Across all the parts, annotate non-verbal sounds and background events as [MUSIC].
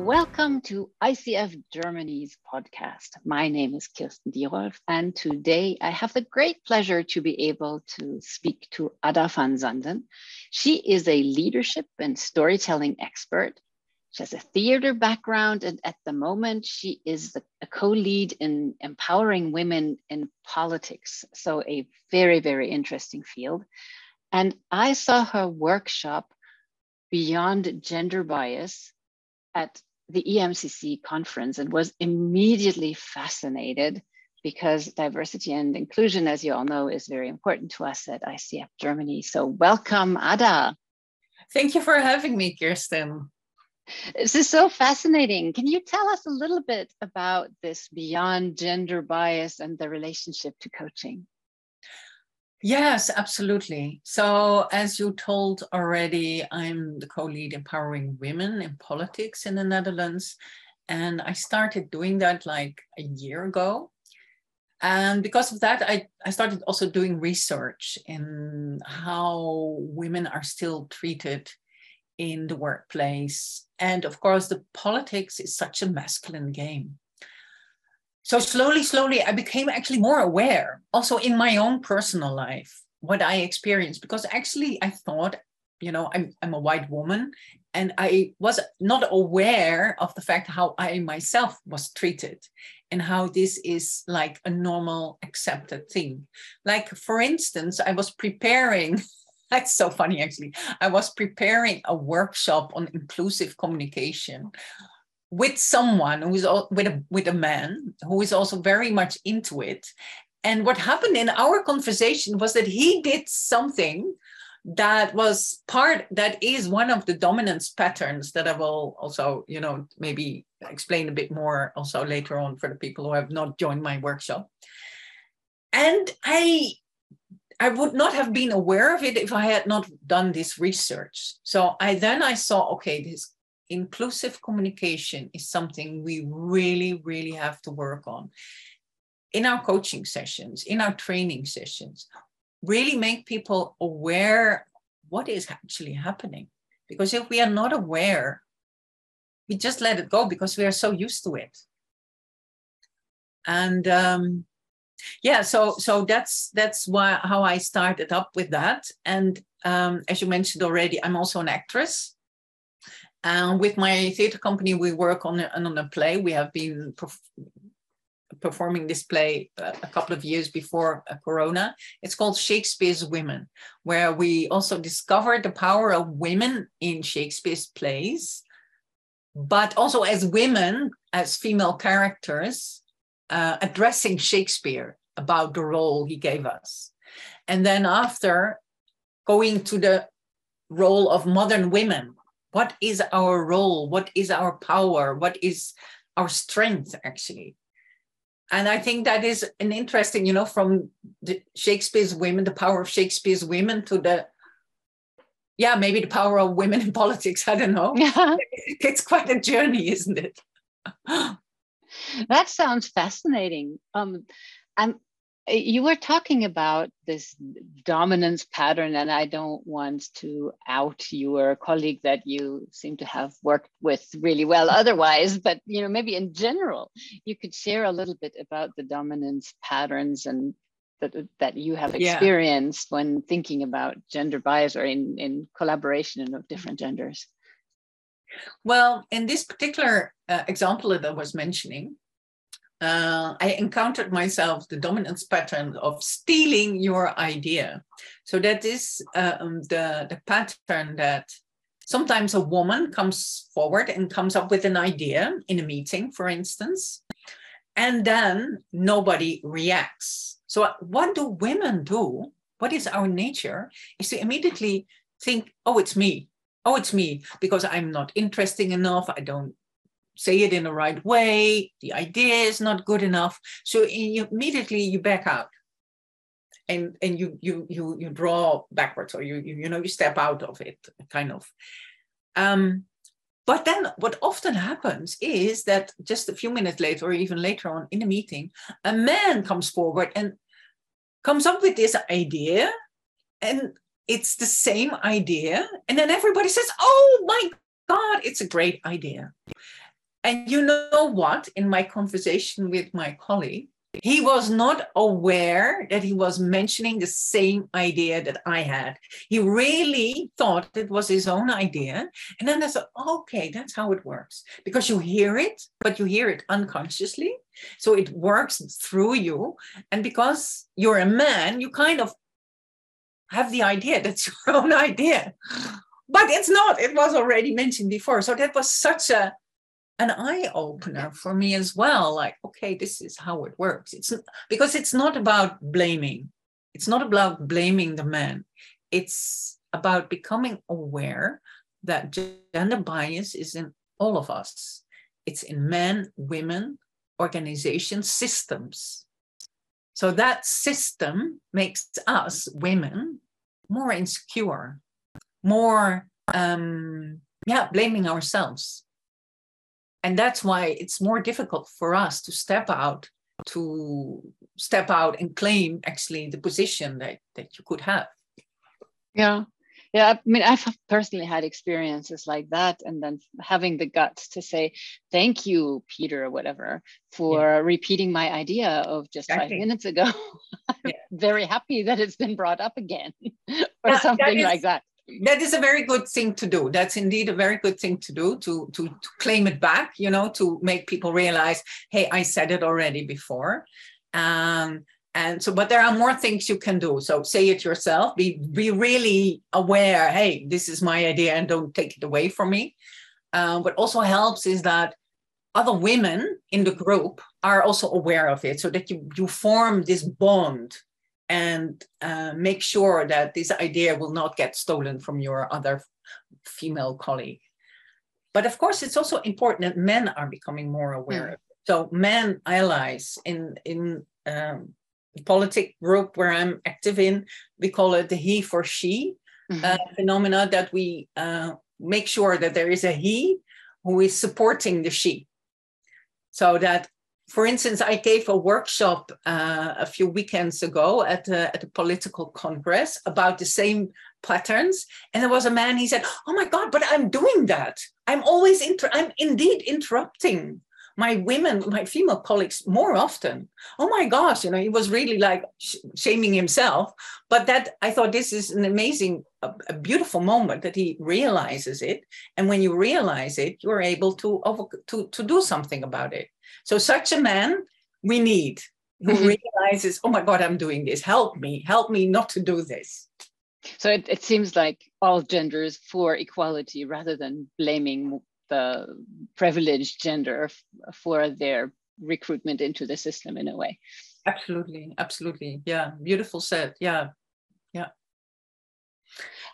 Welcome to ICF Germany's podcast. My name is Kirsten Dierolf, and today I have the great pleasure to be able to speak to Ada van Zanden. She is a leadership and storytelling expert. She has a theater background, and at the moment, she is the, a co lead in empowering women in politics. So, a very, very interesting field. And I saw her workshop, Beyond Gender Bias, at the EMCC conference and was immediately fascinated because diversity and inclusion, as you all know, is very important to us at ICF Germany. So, welcome, Ada. Thank you for having me, Kirsten. This is so fascinating. Can you tell us a little bit about this beyond gender bias and the relationship to coaching? Yes, absolutely. So, as you told already, I'm the co lead empowering women in politics in the Netherlands. And I started doing that like a year ago. And because of that, I, I started also doing research in how women are still treated in the workplace. And of course, the politics is such a masculine game so slowly slowly i became actually more aware also in my own personal life what i experienced because actually i thought you know i'm, I'm a white woman and i was not aware of the fact how i myself was treated and how this is like a normal accepted thing. Like for instance i was preparing [LAUGHS] that's so funny actually. I was preparing a workshop on inclusive communication with someone who's with a with a man who is also very much into it. And what happened in our conversation was that he did something that was part that is one of the dominance patterns that i will also you know maybe explain a bit more also later on for the people who have not joined my workshop. And i i would not have been aware of it if i had not done this research. So i then i saw okay this inclusive communication is something we really, really have to work on in our coaching sessions, in our training sessions. Really make people aware what is actually happening. Because if we are not aware, we just let it go because we are so used to it. And um, yeah, so so that's that's why how I started up with that. And um, as you mentioned already, I'm also an actress. And with my theater company, we work on a, on a play. We have been perf- performing this play a couple of years before uh, Corona. It's called Shakespeare's Women, where we also discovered the power of women in Shakespeare's plays, but also as women, as female characters, uh, addressing Shakespeare about the role he gave us. And then after going to the role of modern women what is our role? What is our power? What is our strength actually? And i think that is an interesting you know from the shakespeare's women the power of shakespeare's women to the yeah maybe the power of women in [LAUGHS] politics i don't know. Yeah. [LAUGHS] it's quite a journey isn't it? That sounds fascinating. Um i'm you were talking about this dominance pattern and i don't want to out your colleague that you seem to have worked with really well [LAUGHS] otherwise but you know maybe in general you could share a little bit about the dominance patterns and that, that you have experienced yeah. when thinking about gender bias or in, in collaboration of different genders well in this particular uh, example that i was mentioning uh, I encountered myself the dominance pattern of stealing your idea. So that is um, the, the pattern that sometimes a woman comes forward and comes up with an idea in a meeting, for instance, and then nobody reacts. So what do women do? What is our nature? Is to immediately think, oh, it's me. Oh, it's me because I'm not interesting enough. I don't say it in the right way the idea is not good enough. So you, immediately you back out. And and you you you you draw backwards or you you, you know you step out of it kind of. Um but then what often happens is that just a few minutes later or even later on in a meeting a man comes forward and comes up with this idea and it's the same idea. And then everybody says oh my god it's a great idea And you know what? In my conversation with my colleague, he was not aware that he was mentioning the same idea that I had. He really thought it was his own idea. And then I said, okay, that's how it works. Because you hear it, but you hear it unconsciously. So it works through you. And because you're a man, you kind of have the idea [LAUGHS] that's your own idea. But it's not, it was already mentioned before. So that was such a an eye opener for me as well like okay this is how it works. It's because it's not about blaming. It's not about blaming the man. It's about becoming aware that gender bias is in all of us. It's in men women organizations systems. So that system makes us women more insecure more um yeah blaming ourselves and that's why it's more difficult for us to step out to step out and claim actually the position that that you could have yeah yeah i mean i've personally had experiences like that and then having the guts to say thank you peter or whatever for yeah. repeating my idea of just exactly. five minutes ago [LAUGHS] i'm yeah. very happy that it's been brought up again [LAUGHS] or yeah, something is, like that that is a very good thing to do. That's indeed a very good thing to do to, to to claim it back you know to make people realize hey i said it already before. Um and so but there are more things you can do. So say it yourself. Be be really aware hey this is my idea and don't take it away from me. Um, what also helps is that other women in the group are also aware of it so that you you form this bond and uh, make sure that this idea will not get stolen from your other female colleague. But of course, it's also important that men are becoming more aware mm. of it. So men allies in in um, the politic group where I'm active in, we call it the he for she mm-hmm. uh, phenomena. That we uh, make sure that there is a he who is supporting the she, so that for instance, I gave a workshop uh, a few weekends ago at a, at a political congress about the same patterns. And there was a man, he said, Oh my God, but I'm doing that. I'm always, inter- I'm indeed interrupting my women, my female colleagues more often. Oh my gosh, you know, he was really like sh- shaming himself. But that I thought this is an amazing, a, a, beautiful moment that he realizes it. And when you realize it, you're able to over, to to do something about it. So such a man we need who mm-hmm. realizes, oh my God, I'm doing this. Help me, help me not to do this. So it, it seems like all genders for equality rather than blaming the privileged gender for their recruitment into the system in a way. Absolutely, absolutely. Yeah, beautiful said. Yeah, yeah.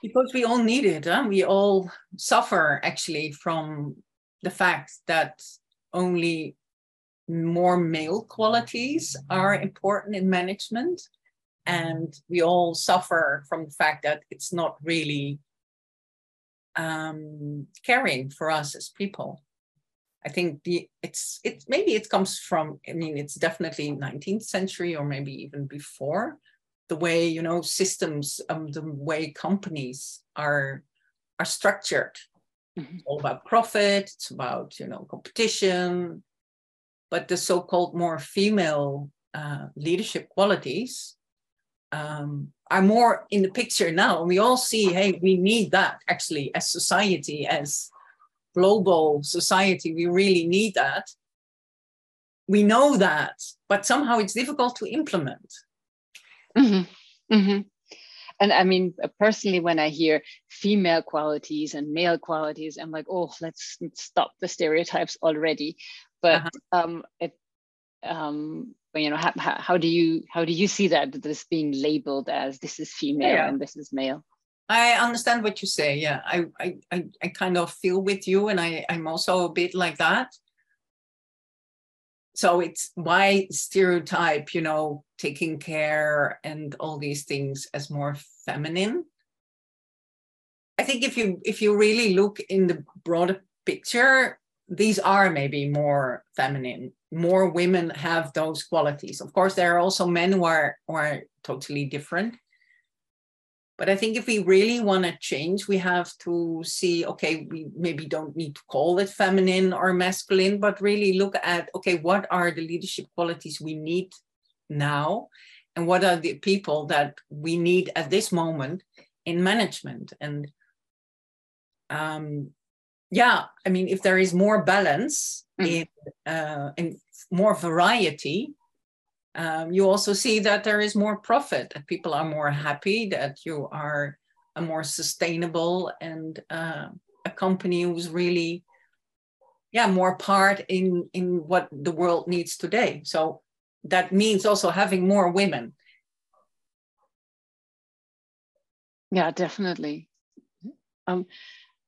Because we all need it. Huh? We all suffer actually from the fact that only more male qualities are important in management. And we all suffer from the fact that it's not really um, caring for us as people. I think the it's it maybe it comes from I mean it's definitely 19th century or maybe even before the way you know systems um, the way companies are are structured. Mm-hmm. It's all about profit. It's about you know competition but the so-called more female uh, leadership qualities um, are more in the picture now. And we all see, hey, we need that actually as society, as global society, we really need that. We know that, but somehow it's difficult to implement. Mm-hmm. Mm-hmm. And I mean, personally, when I hear female qualities and male qualities, I'm like, oh, let's stop the stereotypes already but uh-huh. um, it, um, you know, how, how do you how do you see that this being labeled as this is female yeah. and this is male? I understand what you say. Yeah, I, I, I, I kind of feel with you, and I, I'm also a bit like that. So it's why stereotype, you know, taking care and all these things as more feminine. I think if you if you really look in the broader picture, these are maybe more feminine more women have those qualities of course there are also men who are, who are totally different But I think if we really want to change, we have to see okay, we maybe don't need to call it feminine or masculine, but really look at okay, what are the leadership qualities we need now? And what are the people that we need at this moment in management? And um, yeah, I mean, if there is more balance mm. in, uh, in more variety, um, you also see that there is more profit, that people are more happy, that you are a more sustainable and uh, a company who's really, yeah, more part in in what the world needs today. So that means also having more women. Yeah, definitely. Um,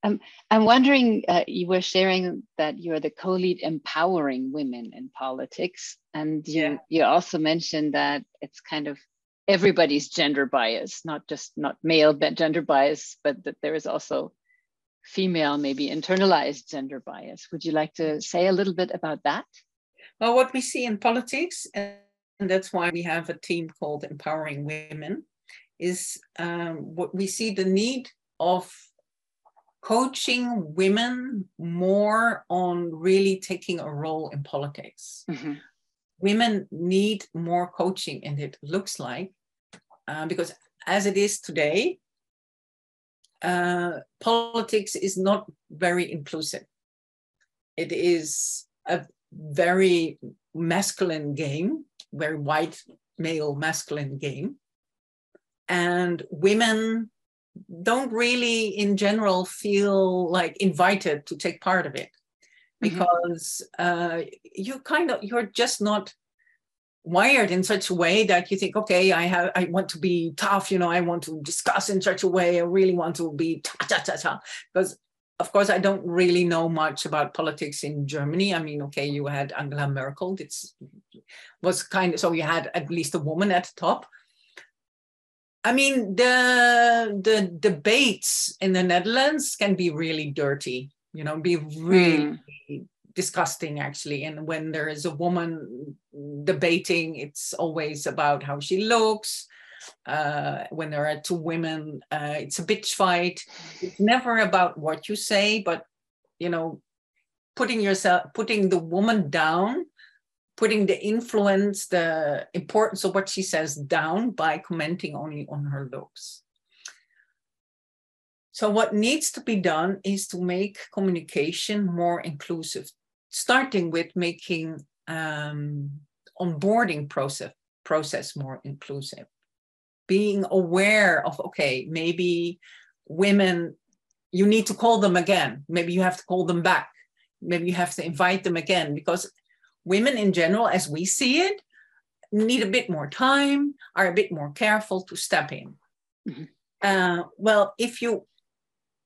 um, I'm wondering, uh, you were sharing that you're the co-lead empowering women in politics, and you yeah. you also mentioned that it's kind of everybody's gender bias, not just not male gender bias, but that there is also female, maybe internalized gender bias. Would you like to say a little bit about that? Well, what we see in politics, and that's why we have a team called Empowering Women, is um, what we see the need of coaching women more on really taking a role in politics. Mm-hmm. Women need more coaching, and it looks like uh, because as it is today, uh, politics is not very inclusive. It is a very masculine game, very white male masculine game. And women don't really in general feel like invited to take part of it mm-hmm. because mm-hmm. uh, you kind of you're just not wired in such a way that you think okay i have i want to be tough you know i want to discuss in such a way i really want to be ta ta ta ta because of course i don't really know much about politics in germany i mean okay you had angela merkel it's was kind of so you had at least a woman at the top I mean, the the debates in the Netherlands can be really dirty, you know, be really mm. disgusting actually. And when there is a woman debating, it's always about how she looks. Uh, when there are two women, uh, it's a bitch fight. It's never about what you say, but you know, putting yourself, putting the woman down putting the influence, the importance of what she says down by commenting only on her looks. So, what needs to be done is to make communication more inclusive, starting with making um, onboarding process process more inclusive, being aware of okay, maybe women, you need to call them again. Maybe you have to call them back. Maybe you have to invite them again because women in general, as we see it, need a bit more time, are a bit more careful to step in. Mm-hmm. Uh, well, if you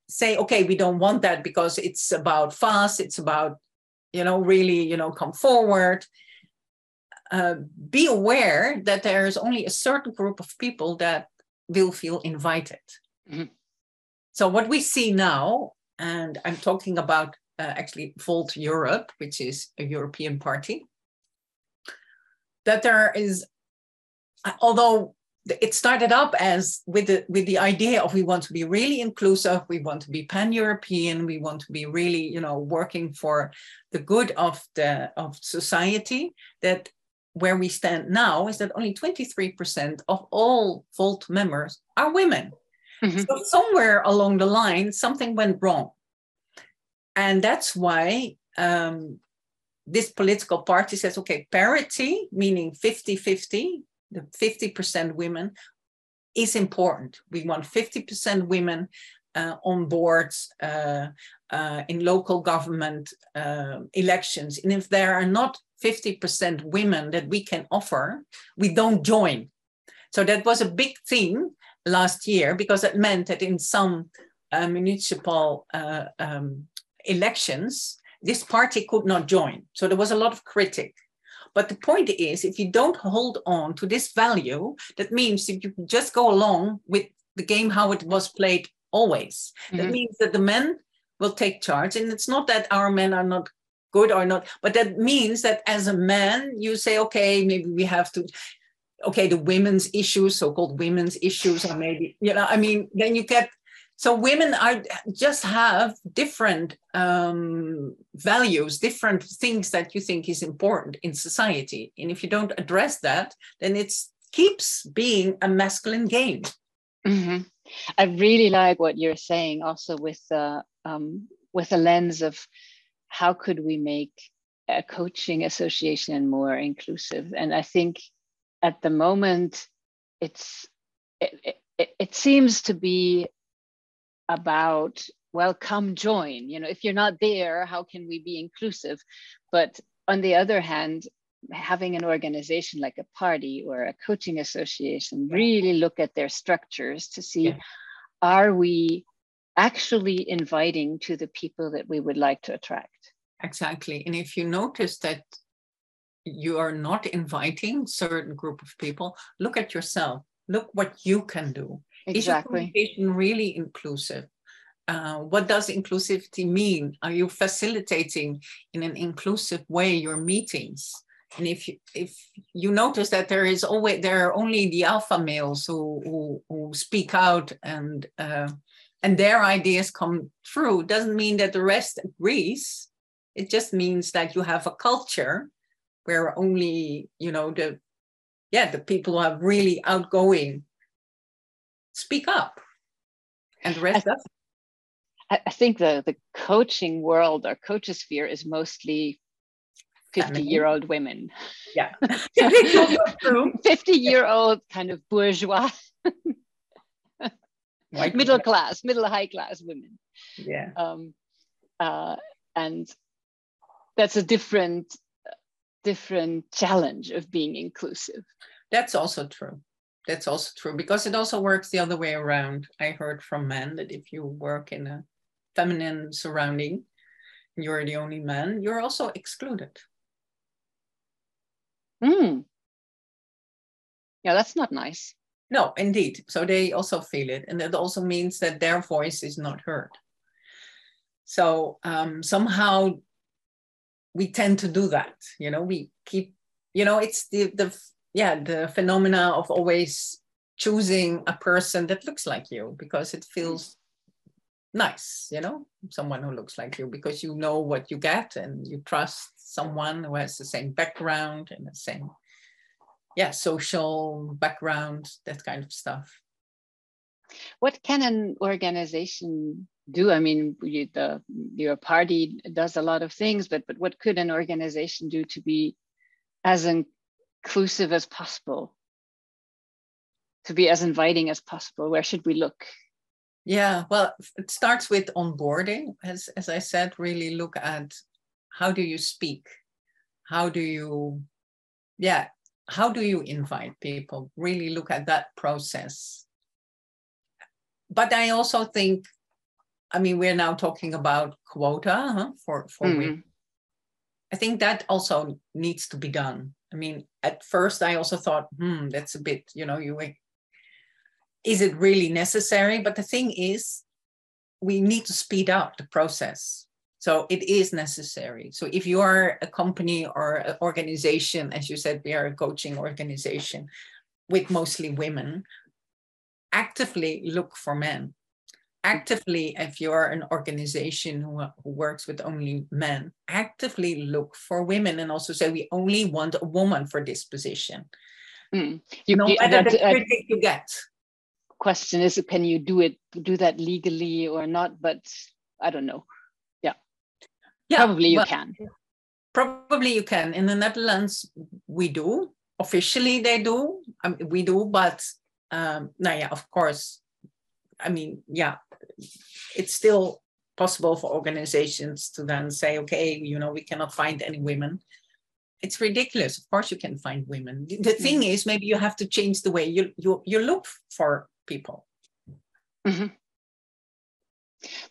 say, okay, we don't want that because it's about fast, it's about, you know, really, you know, come forward. Uh, be aware that there is only a certain group of people that will feel invited. Mm-hmm. So, what we see now, and I'm talking about actually Volt Europe, which is a European party, that there is, although it started up as with the with the idea of we want to be really inclusive, we want to be pan-European, we want to be really, you know, working for the good of the of society. That where we stand now is that only 23% of all Volt members are women. Mm-hmm. So somewhere along the line, something went wrong. And that's why um, this political party says, okay, parity, meaning 50 50, the 50% women, is important. We want 50% women uh, on boards uh, uh, in local government uh, elections. And if there are not 50% women that we can offer, we don't join. So that was a big theme last year because it meant that in some uh, municipal uh, um, elections, this party could not join. So there was a lot of critic. But the point is, if you don't hold on to this value, that means that you just go along with the game how it was played always. Mm-hmm. That means that the men will take charge. And it's not that our men are not good or not, but that means that as a man, you say, okay, maybe we have to okay, the women's issues, so-called women's issues, or maybe, you know, I mean, then you get so women are just have different um, values different things that you think is important in society. And if you don't address that then it keeps being a masculine game. Mm-hmm. i really like what you're saying also with the um, with a lens of how could we make a coaching association more inclusive? And i think at the moment it's it, it, it seems to be about well come join. You know if you're not there how can we be inclusive? But on the other hand having an organization like a party or a coaching association really look at their structures to see yeah. are we actually inviting to the people that we would like to attract? Exactly. And if you notice that you are not inviting certain group of people look at yourself. Look what you can do exactly. Is your communication really inclusive? Uh, what does inclusivity mean? Are you facilitating in an inclusive way your meetings? And if you, if you notice that there is always there are only the alpha males who who, who speak out and uh, and their ideas come through, doesn't mean that the rest agrees. It just means that you have a culture where only you know the yeah the people who are really outgoing speak up and the rest doesn't. I think the, the coaching world or coaches coachosphere is mostly 50 year old women. Yeah. [LAUGHS] 50 year old kind of bourgeois, [LAUGHS] middle class, middle high class women. Yeah. Um, uh, and that's a different, different challenge of being inclusive. That's also true that's also true because it also works the other way around. I heard from men that if you work in a feminine surrounding, and you're the only man, you're also excluded. Hmm. Yeah, that's not nice. No, indeed. So they also feel it. And that also means that their voice is not heard. So um, somehow we tend to do that. You know, we keep, you know, it's the, the yeah the phenomena of always choosing a person that looks like you because it feels nice you know someone who looks like you because you know what you get and you trust someone who has the same background and the same yeah social background that kind of stuff. What can an organization do? I mean you, the your party does a lot of things but but what could an organization do to be as in, inclusive as possible to be as inviting as possible. Where should we look? Yeah well it starts with onboarding. As as i said really look at how do you speak? How do you yeah how do you invite people? Really look at that process. But i also think i mean we're now talking about quota huh, for for mm. women i think that also needs to be done I mean, at first I also thought, hmm, that's a bit, you know, you is it really necessary? But the thing is, we need to speed up the process. So it is necessary. So if you are a company or an organization, as you said, we are a coaching organization with mostly women, actively look for men actively, if you're an organization who, who works with only men, actively look for women and also say, we only want a woman for this position. Mm. You, no matter the uh, critic you get. Question is, can you do it, do that legally or not? But I don't know. Yeah. Yeah. Probably you can. Probably you can. In the Netherlands, we do. Officially, they do. Um, we do, but um, now, yeah, of course, I mean, yeah, it's still possible for organizations to then say, okay, you know, we cannot find any women. It's ridiculous. Of course, you can find women. The thing mm-hmm. is, maybe you have to change the way you you you look for people. Mm-hmm.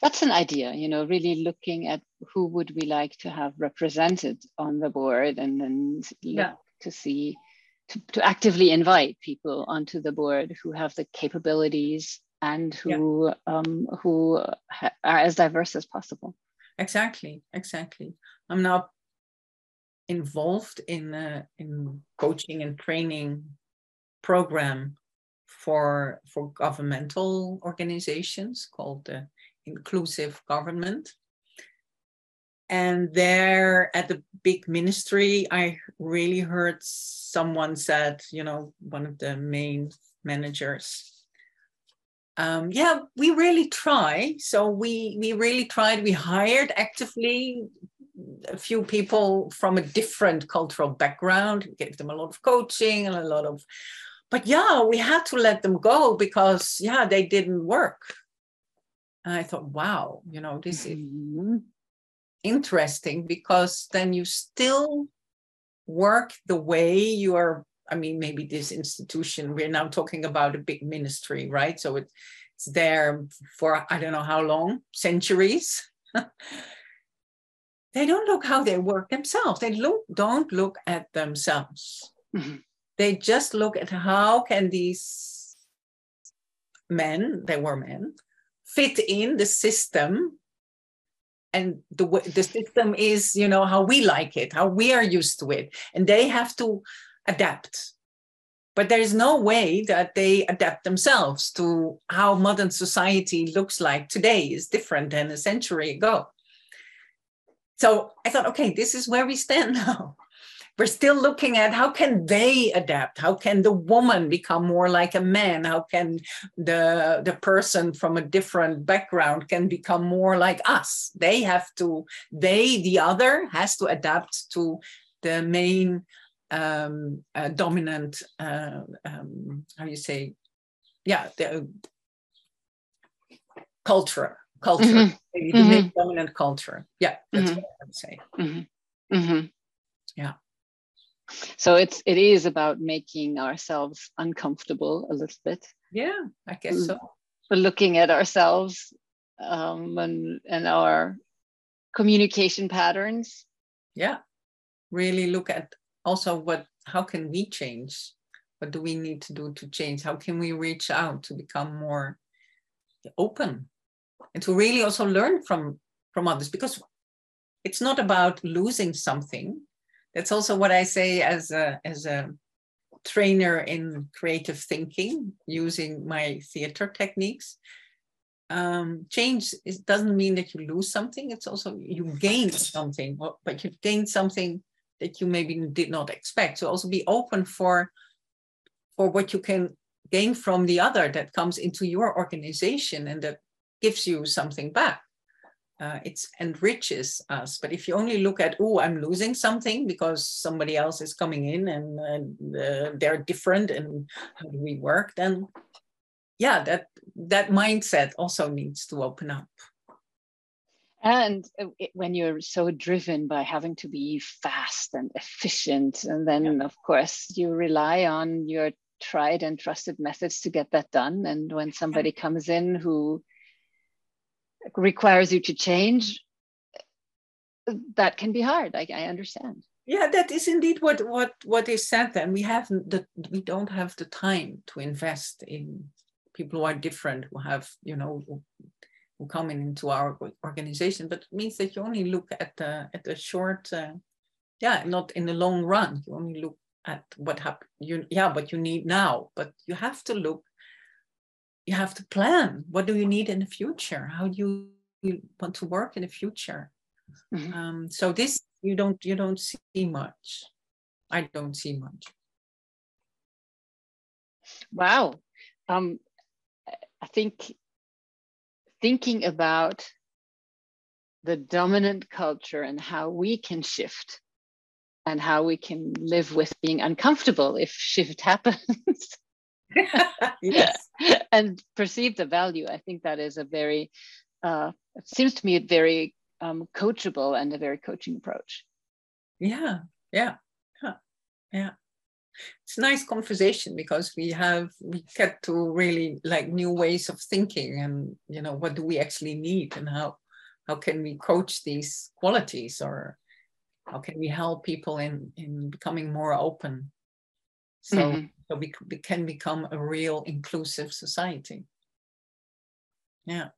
That's an idea, you know, really looking at who would we like to have represented on the board, and then yeah. to see to, to actively invite people onto the board who have the capabilities and who yeah. um, who are as diverse as possible. Exactly, exactly. I'm now involved in uh, in coaching and training program for for governmental organizations called the inclusive government and there at the big ministry i really heard someone said you know one of the main managers um, yeah we really try. So we we really tried. We hired actively a few people from a different cultural background we gave them a lot of coaching and a lot of but yeah we had to let them go because yeah they didn't work. And i thought wow you know this mm-hmm. is interesting because then you still work the way you are i mean maybe this institution we're now talking about a big ministry right? So it, it's there for i don't know how long centuries. [LAUGHS] They don't look how they work themselves. They look don't look at themselves. Mm-hmm. they just look at how can these men they were men fit in the system. And the the system is you know how we like it how we are used to it. And they have to adapt. But there is no way that they adapt themselves to how modern society looks like today is different than a century ago. So i thought okay this is where we stand [LAUGHS] now. We're still looking at how can they adapt? How can the woman become more like a man? How can the the person from a different background can become more like us? They have to they the other has to adapt to the main um, uh, dominant uh, um, how you say yeah the culture culture mm-hmm. the mm-hmm. dominant culture yeah that's mm-hmm. what i would say mm-hmm. Mm-hmm. yeah so it's it is about making ourselves uncomfortable a little bit yeah i guess so for looking at ourselves um, and and our communication patterns yeah really look at also what how can we change what do we need to do to change how can we reach out to become more open and to really also learn from from others because it's not about losing something that's also what I say as a as a trainer in creative thinking using my theater techniques. Um, change it doesn't mean that you lose something. It's also you gain something, but you gain something that you maybe did not expect. So also be open for for what you can gain from the other that comes into your organization and that gives you something back uh, it enriches us. But if you only look at, oh, I'm losing something because somebody else is coming in and, uh, they're different and how do we work, then yeah, that that mindset also needs to open up. And it, when you're so driven by having to be fast and efficient, and then yeah. of course you rely on your tried and trusted methods to get that done. And when somebody comes in who requires you to change, that can be hard. I, I understand. Yeah, that is indeed what what what is said. then we have the we don't have the time to invest in people who are different, who have you know who come in into our organization. But it means that you only look at the at the short, uh, yeah, not in the long run. You only look at what happened. You yeah, but you need now. But you have to look you have to plan what do you need in the future how do you want to work in the future mm-hmm. um, so this you don't you don't see much i don't see much wow um, i think thinking about the dominant culture and how we can shift and how we can live with being uncomfortable if shift [LAUGHS] happens [LAUGHS] yes. [LAUGHS] and perceive the value. I think that is a very, uh, it seems to me, a very um, coachable and a very coaching approach. Yeah, yeah, yeah, yeah. It's a nice conversation because we have we get to really like new ways of thinking and you know what do we actually need and how how can we coach these qualities or how can we help people in in becoming more open? So mm-hmm. so we, we can become a real inclusive society. Yeah.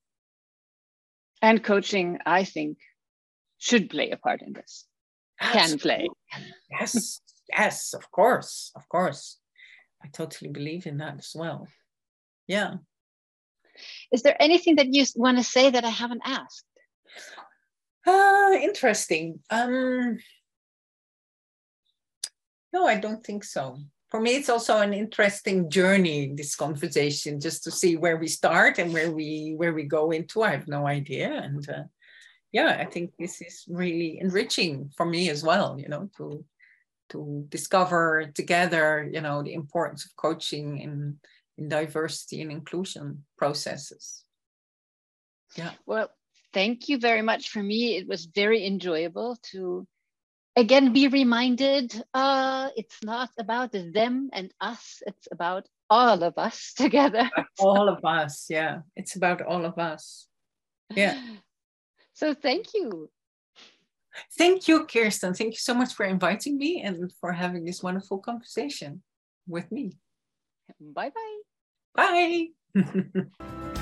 And coaching i think should play a part in this. Absolutely. can play. Yes yes of course of course I totally believe in that as well. Yeah. Is there anything that you want to say that I haven't asked? Uh, interesting. Um, no, I don't think so. For me, it's also an interesting journey. This conversation, just to see where we start and where we where we go into. I have no idea, and uh, yeah, I think this is really enriching for me as well. You know, to to discover together, you know, the importance of coaching in in diversity and inclusion processes. Yeah. Well, thank you very much. For me, it was very enjoyable to again be reminded uh, it's not about them and us, it's about all of us [LAUGHS] together. all of us, yeah. It's about all of us. Yeah. So thank you. Thank you, Kirsten. Thank you so much for inviting me and for having this wonderful conversation with me. Bye-bye. Bye. [LAUGHS]